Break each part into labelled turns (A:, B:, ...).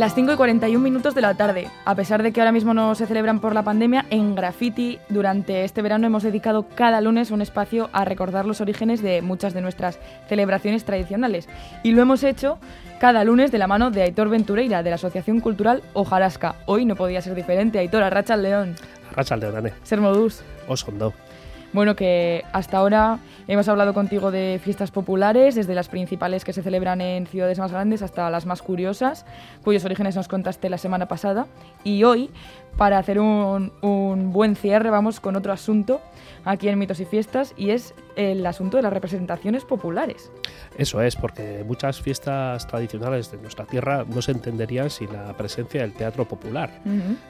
A: Las 5 y 41 minutos de la tarde. A pesar de que ahora mismo no se celebran por la pandemia, en Graffiti durante este verano hemos dedicado cada lunes un espacio a recordar los orígenes de muchas de nuestras celebraciones tradicionales. Y lo hemos hecho cada lunes de la mano de Aitor Ventureira, de la Asociación Cultural Ojarasca. Hoy no podía ser diferente. Aitor, arracha al león.
B: Arracha al león.
A: Ser modus.
B: Osondo.
A: Bueno, que hasta ahora hemos hablado contigo de fiestas populares, desde las principales que se celebran en ciudades más grandes hasta las más curiosas, cuyos orígenes nos contaste la semana pasada. Y hoy, para hacer un, buen cierre, vamos con otro asunto aquí en Mitos y Fiestas, y es el asunto de las representaciones populares.
B: Eso es, porque muchas fiestas tradicionales de nuestra tierra no se entenderían sin la presencia del teatro popular,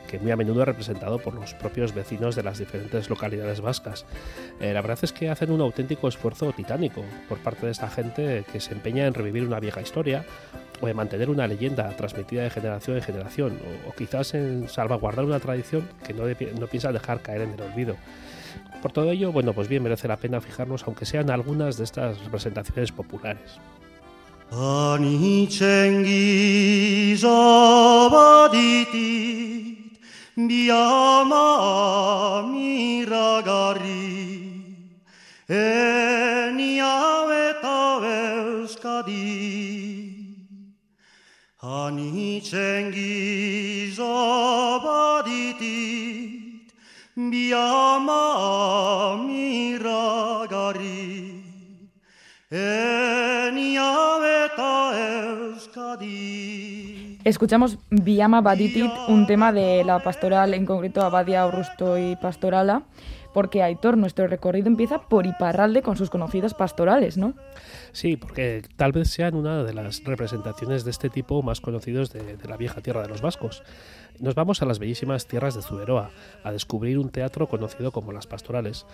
B: que muy a menudo es representado por los propios vecinos de las diferentes localidades vascas. Eh, la verdad es que hacen un auténtico esfuerzo titánico por parte de esta gente que se empeña en revivir una vieja historia o en mantener una leyenda transmitida de generación en generación, o, o quizás en salvaguardar una tradición que no piensa dejar caer en el olvido. Por todo ello, bueno, pues bien merece la pena fijarnos, aunque sean algunas de estas representaciones populares.
C: Biama biama euskadi.
A: Escuchamos Viama Baditit, un tema de la pastoral, en concreto Abadia Aurusto y Pastorala, porque Aitor, nuestro recorrido empieza por Iparralde con sus conocidas pastorales, ¿no?
B: Sí, porque tal vez sean una de las representaciones de este tipo más conocidos de, la vieja tierra de los vascos. Nos vamos a las bellísimas tierras de Zuberoa, a descubrir un teatro conocido como las pastorales.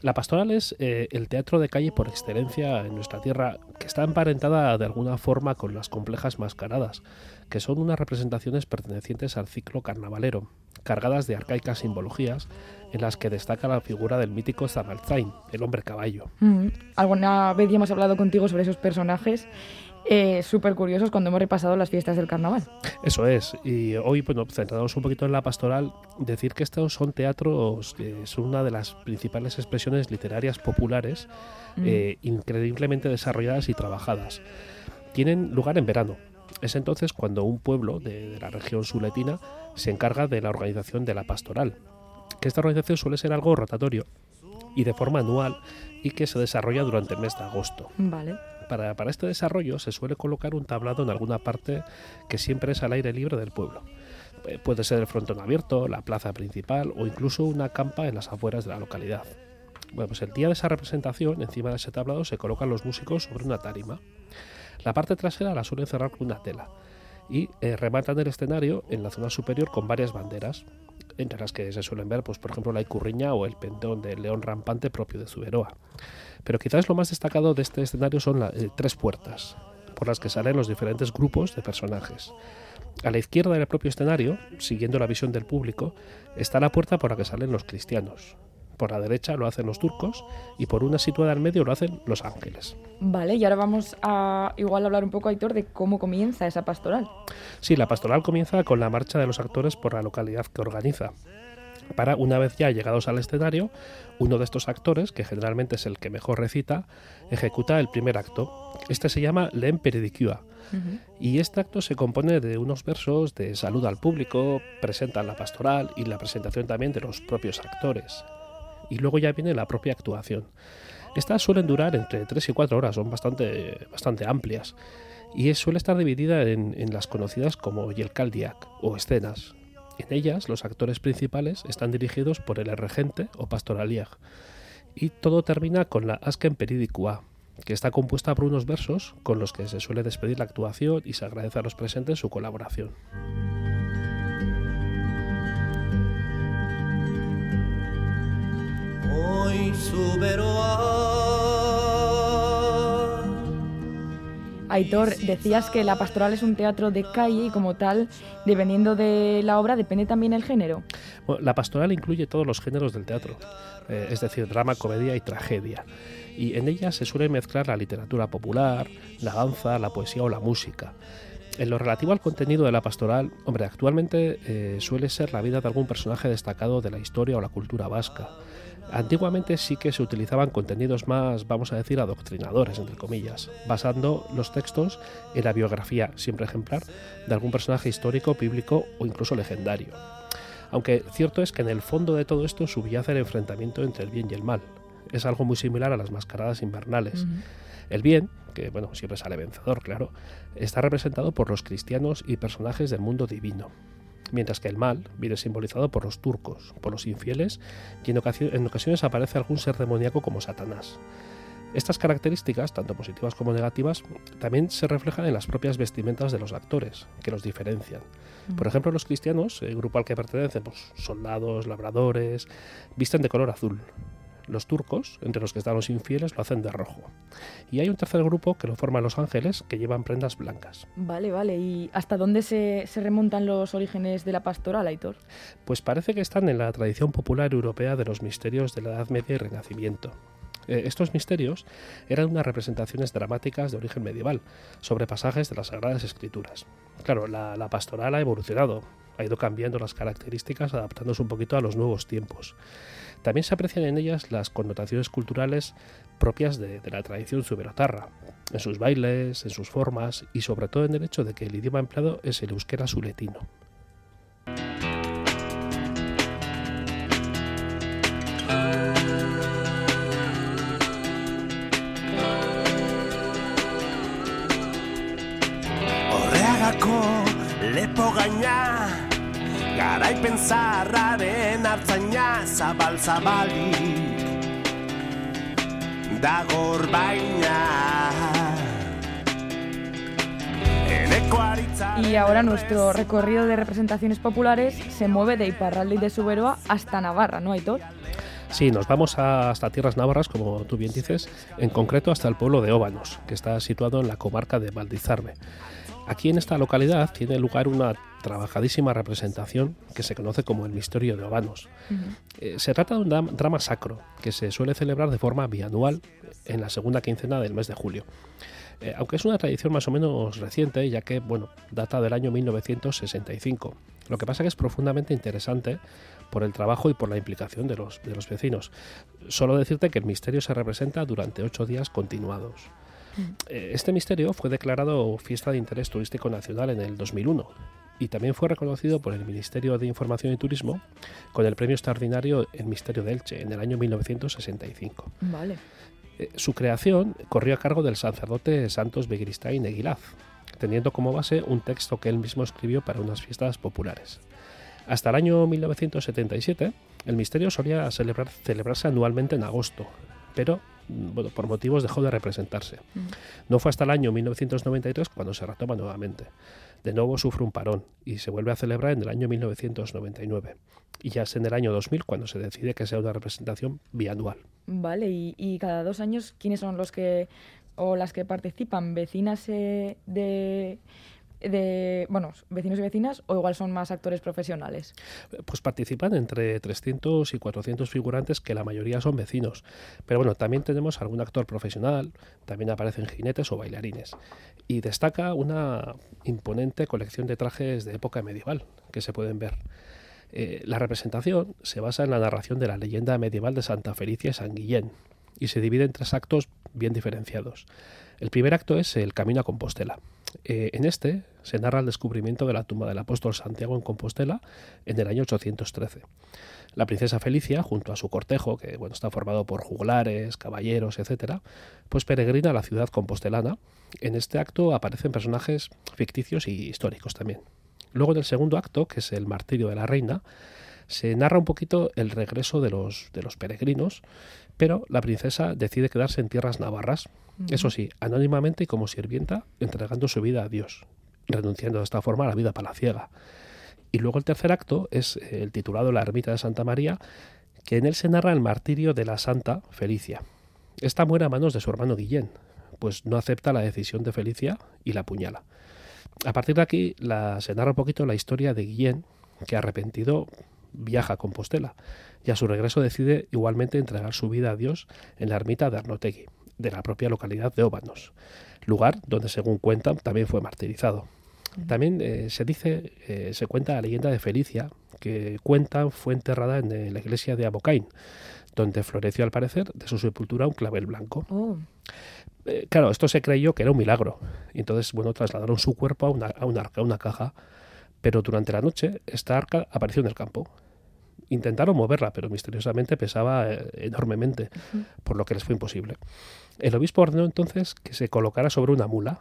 B: La pastoral es eh, el teatro de calle por excelencia en nuestra tierra, que está emparentada de alguna forma con las complejas mascaradas, que son unas representaciones pertenecientes al ciclo carnavalero, cargadas de arcaicas simbologías, en las que destaca la figura del mítico Zamalzain, el hombre caballo.
A: Mm, Alguna vez ya hemos hablado contigo sobre esos personajes eh, súper curiosos cuando hemos repasado las fiestas del carnaval.
B: Eso es, y hoy, bueno, centrándonos un poquito en la pastoral, decir que estos son teatros que son una de las principales expresiones literarias populares,
A: Mm.
B: eh, increíblemente desarrolladas y trabajadas. Tienen lugar en verano. Es entonces cuando un pueblo de, de la región suletina se encarga de la organización de la pastoral, que esta organización suele ser algo rotatorio y de forma anual y que se desarrolla durante el mes de agosto.
A: Vale.
B: Para, para este desarrollo se suele colocar un tablado en alguna parte que siempre es al aire libre del pueblo. Eh, Puede ser el frontón abierto, la plaza principal o incluso una campa en las afueras de la localidad. Bueno, pues el día de esa representación, encima de ese tablado se colocan los músicos sobre una tarima. La parte trasera la suelen cerrar con una tela y eh, rematan el escenario en la zona superior con varias banderas, entre las que se suelen ver, pues, por ejemplo, la icurriña o el pendón del león rampante propio de Zuberoa. Pero quizás lo más destacado de este escenario son las tres puertas, por las que salen los diferentes grupos de personajes. A la izquierda del propio escenario, siguiendo la visión del público, está la puerta por la que salen los cristianos. Por la derecha lo hacen los turcos y por una situada al medio lo hacen los ángeles.
A: Vale, y ahora vamos a igual hablar un poco, Aitor, de cómo comienza esa pastoral.
B: Sí, la pastoral comienza con la marcha de los actores por la localidad que organiza. Para, una vez ya llegados al escenario, uno de estos actores, que generalmente es el que mejor recita, ejecuta el primer acto. Este se llama Len Peridicua. Y este acto se compone de unos versos de salud al público, presentan la pastoral y la presentación también de los propios actores. Y luego ya viene la propia actuación. Estas suelen durar entre 3 y 4 horas, son bastante, bastante amplias. Y suele estar dividida en, en las conocidas como Yelkaldiak o escenas. En ellas, los actores principales están dirigidos por el regente o pastoraliag. Y todo termina con la Asken Peridicua, que está compuesta por unos versos con los que se suele despedir la actuación y se agradece a los presentes su colaboración.
A: Aitor, decías que la pastoral es un teatro de calle y como tal, dependiendo de la obra, depende también el género.
B: Bueno, la pastoral incluye todos los géneros del teatro, eh, es decir, drama, comedia y tragedia. Y en ella se suele mezclar la literatura popular, la danza, la poesía o la música. En lo relativo al contenido de la pastoral, hombre, actualmente eh, suele ser la vida de algún personaje destacado de la historia o la cultura vasca. Antiguamente sí que se utilizaban contenidos más, vamos a decir, adoctrinadores, entre comillas, basando los textos en la biografía, siempre ejemplar, de algún personaje histórico, bíblico o incluso legendario. Aunque cierto es que en el fondo de todo esto subyace el enfrentamiento entre el bien y el mal. Es algo muy similar a las mascaradas invernales. El bien, que bueno, siempre sale vencedor, claro, está representado por los cristianos y personajes del mundo divino, mientras que el mal viene simbolizado por los turcos, por los infieles, y en, en ocasiones aparece algún ser demoníaco como Satanás. Estas características, tanto positivas como negativas, también se reflejan en las propias vestimentas de los actores, que los diferencian. Por ejemplo, los cristianos, el grupo al que pertenecen, pues, soldados, labradores, visten de color azul, los turcos, entre los que están los infieles, lo hacen de rojo. Y hay un tercer grupo que lo forman los ángeles, que llevan prendas blancas.
A: Vale, vale. ¿Y hasta dónde se, se remontan los orígenes de la pastoral, Aitor?
B: Pues parece que están en la tradición popular europea de los misterios de la Edad Media y Renacimiento. Eh, estos misterios eran unas representaciones dramáticas de origen medieval sobre pasajes de las Sagradas Escrituras. Claro, la, la pastoral ha evolucionado, ha ido cambiando las características, adaptándose un poquito a los nuevos tiempos. También se aprecian en ellas las connotaciones culturales propias de, la tradición suberotarra, en sus bailes, en sus formas y sobre todo en el hecho de que el idioma empleado es el euskera suletino.
D: Lepo gaina Garaipen zaharraren hartzaina Zabal zabalik Dagor baina
A: Y ahora nuestro recorrido de representaciones populares se mueve de Iparralde y de Suberoa hasta Navarra, ¿no, Aitor?
B: Sí, nos vamos a- hasta tierras navarras, como tú bien dices, en concreto hasta el pueblo de Óbanos, que está situado en la comarca de Valdizarbe. Aquí en esta localidad tiene lugar una trabajadísima representación que se conoce como el Misterio de Óbanos. Eh, se trata de un dram- drama sacro que se suele celebrar de forma bianual en la segunda quincena del mes de julio. Eh, aunque es una tradición más o menos reciente, ya que bueno, data del año 1965. Lo que pasa que es profundamente interesante por el trabajo y por la implicación de los, de los vecinos. Solo decirte que el misterio se representa durante ocho días continuados. Eh, Este misterio fue declarado fiesta de interés turístico nacional en el 2001 y también fue reconocido por el Ministerio de Información y Turismo con el premio extraordinario El Misterio de Elche en el año 1965.
A: Vale.
B: Eh, Su creación corrió a cargo del sacerdote Santos Begristain Eguilaz, teniendo como base un texto que él mismo escribió para unas fiestas populares. Hasta el año 1977, el misterio solía celebrar- celebrarse anualmente en agosto, pero bueno, por motivos dejó de representarse. No fue hasta el año 1993 cuando se retoma nuevamente. De nuevo sufre un parón y se vuelve a celebrar en el año 1999. Y ya es en el año 2000 cuando se decide que sea una representación bianual.
A: Vale, y, y cada dos años, ¿quiénes son los que o las que participan? ¿Vecinas eh, de, de, vecinos y vecinas o igual son más actores profesionales?
B: pues participan entre 300 y 400 figurantes que la mayoría son vecinos. Pero bueno, también tenemos algún actor profesional, también aparecen jinetes o bailarines. Y destaca una imponente colección de trajes de época medieval que se pueden ver. Eh, la representación se basa en la narración de la leyenda medieval de Santa Felicia y San Guillén y se divide en tres actos bien diferenciados. El primer acto es el Camino a Compostela. Eh, en este se narra el descubrimiento de la tumba del apóstol Santiago en Compostela en el año 813. La princesa Felicia, junto a su cortejo, que bueno, está formado por juglares, caballeros, etcétera, pues peregrina a la ciudad compostelana. En este acto aparecen personajes ficticios y históricos también. Luego en el segundo acto, que es el martirio de la reina, se narra un poquito el regreso de los, de los peregrinos, pero la princesa decide quedarse en tierras navarras, eso sí, anónimamente y como sirvienta, entregando su vida a Dios, renunciando de esta forma a la vida palaciega. Y luego el tercer acto es eh, el titulado La ermita de Santa María, que en él se narra el martirio de la santa Felicia. Esta muere a manos de su hermano Guillén, pues no acepta la decisión de Felicia y la apuñala. A partir de aquí la, se narra un poquito la historia de Guillén, que arrepentido viaja a Compostela y a su regreso decide igualmente entregar su vida a Dios en la ermita de Arnotegui, de la propia localidad de Óbanos, lugar donde según cuentan también fue martirizado. También eh, se dice, eh, se cuenta la leyenda de Felicia, que cuenta fue enterrada en eh, la iglesia de Abocain, donde floreció al parecer de su sepultura un clavel blanco.
A: Oh,
B: Eh, claro, esto se creyó que era un milagro. Y entonces, bueno, trasladaron su cuerpo a una, a un arca, a una caja. Pero durante la noche, esta arca apareció en el campo. Intentaron moverla, pero misteriosamente pesaba eh, enormemente, por lo que les fue imposible. El obispo ordenó entonces que se colocara sobre una mula,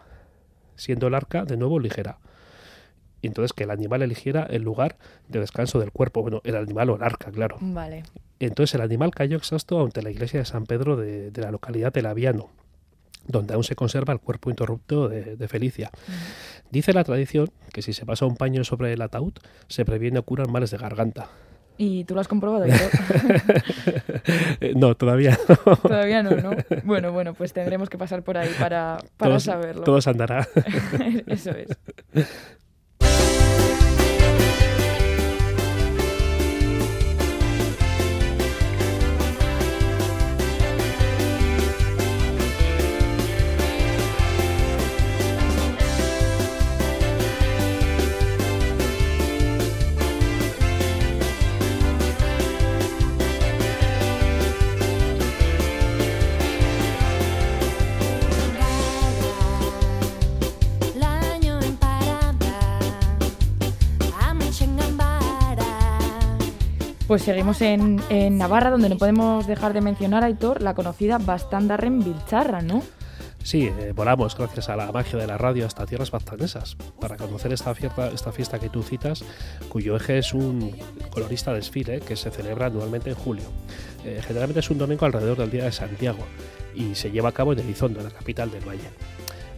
B: siendo el arca de nuevo ligera. Y entonces que el animal eligiera el lugar de descanso del cuerpo. Bueno, el animal o el arca, claro.
A: vale.
B: Entonces el animal cayó exhausto ante la iglesia de San Pedro de, de la localidad de Laviano, donde aún se conserva el cuerpo interrupto de, de Felicia. Dice la tradición que si se pasa un paño sobre el ataúd, se previene o curan males de garganta.
A: ¿Y tú lo has comprobado? Aitor?
B: Eh, no, todavía
A: Todavía no, ¿no? Bueno, bueno, pues tendremos que pasar por ahí para, para
B: todos,
A: saberlo.
B: todos andará.
A: Eso es. Pues seguimos en, Navarra, donde no podemos dejar de mencionar, Aitor, la conocida Bastandarren Bilcharra, ¿no?
B: Sí, eh, volamos gracias a la magia de la radio hasta tierras baztanesas para conocer esta fiesta, esta fiesta que tú citas, cuyo eje es un colorista desfile que se celebra anualmente en julio. Eh, generalmente es un domingo alrededor del Día de Santiago y se lleva a cabo en Elizondo, en la capital del valle.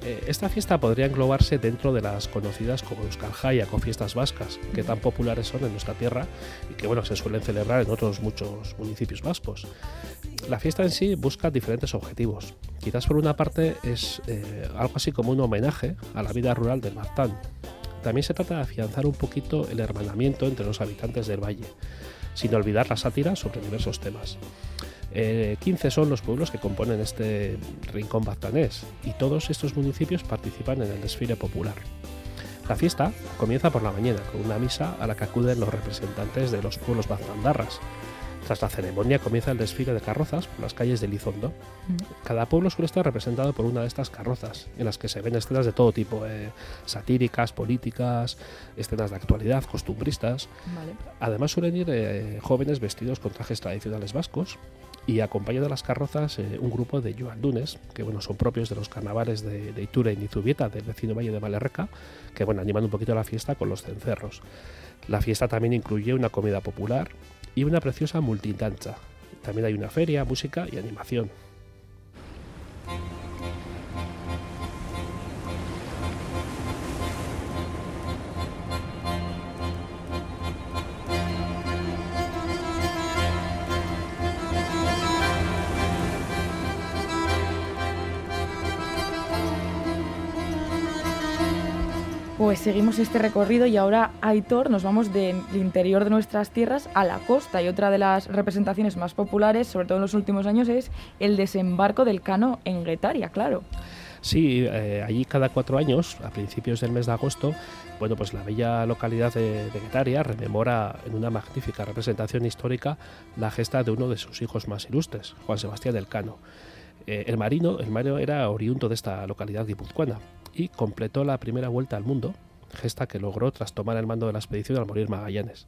B: Eh, esta fiesta podría englobarse dentro de las conocidas como Euskal Jaiak o fiestas vascas, que tan populares son en nuestra tierra y que bueno, se suelen celebrar en otros muchos municipios vascos. La fiesta en sí busca diferentes objetivos. Quizás por una parte es eh, algo así como un homenaje a la vida rural del Baztán. También se trata de afianzar un poquito el hermanamiento entre los habitantes del valle, sin olvidar la sátira sobre diversos temas. Eh, 15 son los pueblos que componen este rincón baztanés y todos estos municipios participan en el desfile popular. La fiesta comienza por la mañana con una misa a la que acuden los representantes de los pueblos baztandarras. Tras la ceremonia comienza el desfile de carrozas por las calles de Lizondo. Cada pueblo suele estar representado por una de estas carrozas, en las que se ven escenas de todo tipo, eh, satíricas, políticas, escenas de actualidad, costumbristas.
A: Vale.
B: Además suelen ir eh, jóvenes vestidos con trajes tradicionales vascos y acompañan a las carrozas eh, un grupo de yuandunes, que bueno, son propios de los carnavales de, de Itura y Nizubieta, del vecino valle de Valerreca, que bueno, animan un poquito la fiesta con los cencerros. La fiesta también incluye una comida popular y una preciosa multitancha. También hay una feria, música y animación.
A: Pues seguimos este recorrido y ahora, Aitor, nos vamos del interior de nuestras tierras a la costa. Y otra de las representaciones más populares, sobre todo en los últimos años, es el desembarco del Cano en Guetaria, claro.
B: Sí, eh, allí cada cuatro años, a principios del mes de agosto, bueno, pues la bella localidad de, de Guetaria rememora en una magnífica representación histórica la gesta de uno de sus hijos más ilustres, Juan Sebastián del Cano. Eh, el marino, el marino era oriundo de esta localidad guipuzcoana y completó la primera vuelta al mundo, gesta que logró tras tomar el mando de la expedición al morir Magallanes.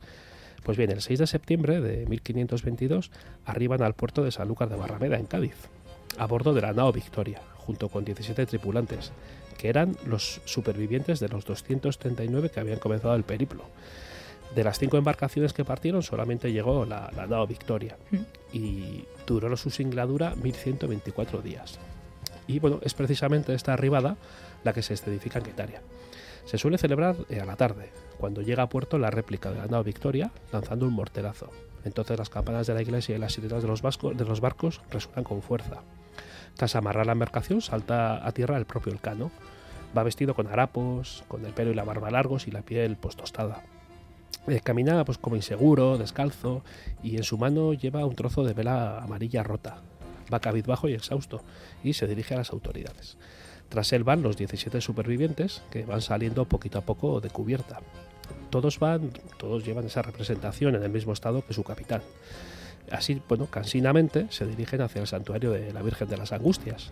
B: Pues bien, el 6 de septiembre de 1522 arriban al puerto de Sanlúcar de Barrameda, en Cádiz, a bordo de la nao Victoria, junto con 17 tripulantes, que eran los supervivientes de los 239 que habían comenzado el periplo. De las cinco embarcaciones que partieron, solamente llegó la, la nao Victoria y duró su singladura 1124 días. Y bueno, es precisamente esta arribada la que se escenifica en Guetaria. Se suele celebrar eh, a la tarde, cuando llega a puerto la réplica de la nao Victoria, lanzando un morterazo. Entonces las campanas de la iglesia y las sirenas de los, de los barcos resuenan con fuerza. Tras amarrar la embarcación, salta a tierra el propio Elcano. Va vestido con harapos, con el pelo y la barba largos y la piel pues tostada. Eh, camina pues como inseguro, descalzo, y en su mano lleva un trozo de vela amarilla rota. Va cabizbajo y exhausto, y se dirige a las autoridades. Tras él van los 17 supervivientes que van saliendo poquito a poco de cubierta. Todos van, todos llevan esa representación en el mismo estado que su capitán. Así, bueno, cansinamente se dirigen hacia el santuario de la Virgen de las Angustias.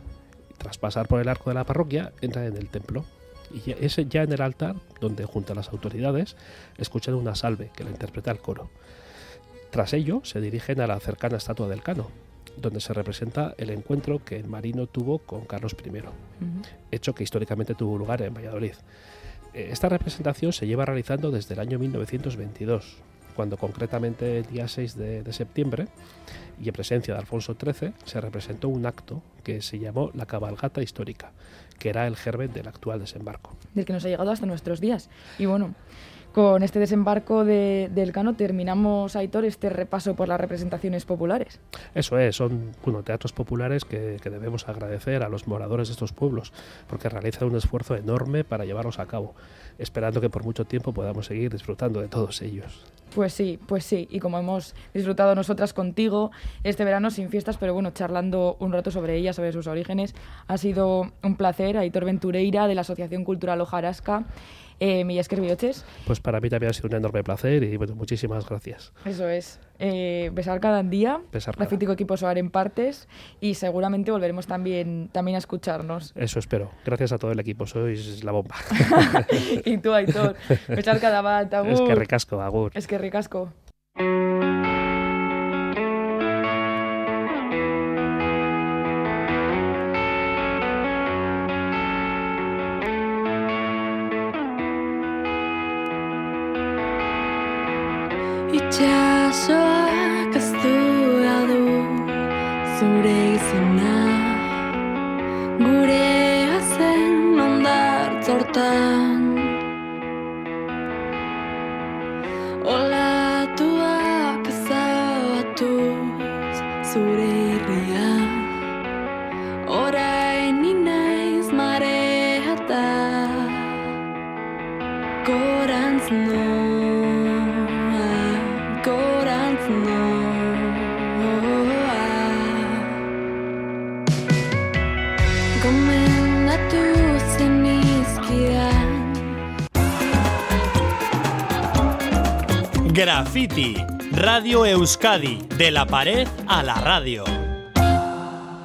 B: Tras pasar por el arco de la parroquia, entran en el templo. Y es ya en el altar donde, junto a las autoridades, escuchan una salve que la interpreta el coro. Tras ello, se dirigen a la cercana estatua del Cano, donde se representa el encuentro que el marino tuvo con Carlos I, hecho que históricamente tuvo lugar en Valladolid. Eh, Esta representación se lleva realizando desde el año 1922, cuando concretamente el día 6 de, de septiembre, y en presencia de Alfonso XIII, se representó un acto que se llamó la cabalgata histórica, que era el germen del actual desembarco.
A: del que nos ha llegado hasta nuestros días. Y bueno, con este desembarco de- del Cano terminamos, Aitor, este repaso por las representaciones populares.
B: Eso es, son teatros populares que debemos agradecer a los moradores de estos pueblos, porque realizan un esfuerzo enorme para llevarlos a cabo, esperando que por mucho tiempo podamos seguir disfrutando de todos ellos.
A: Pues sí, pues sí, y como hemos disfrutado nosotras contigo este verano sin fiestas, pero bueno, charlando un rato sobre ellas, sobre sus orígenes, ha sido un placer, Aitor Ventureira de la Asociación Cultural Ojarasca, eh, Bioches,
B: Pues para mí también ha sido un enorme placer y bueno, muchísimas gracias.
A: eso es, eh, besar cada día,
B: Besar cada.
A: Rafítico Equipo Soar en partes, y seguramente volveremos también, también a escucharnos.
B: Eso espero. Gracias a todo el equipo, sois la bomba.
A: y tú, Aitor, besar cada bat,
B: es que recasco, agur.
A: Es que ricasco.
E: Itxasoak ez du du zure izena Gure azen ondar
F: Radio Euskadi, de la pared a la radio.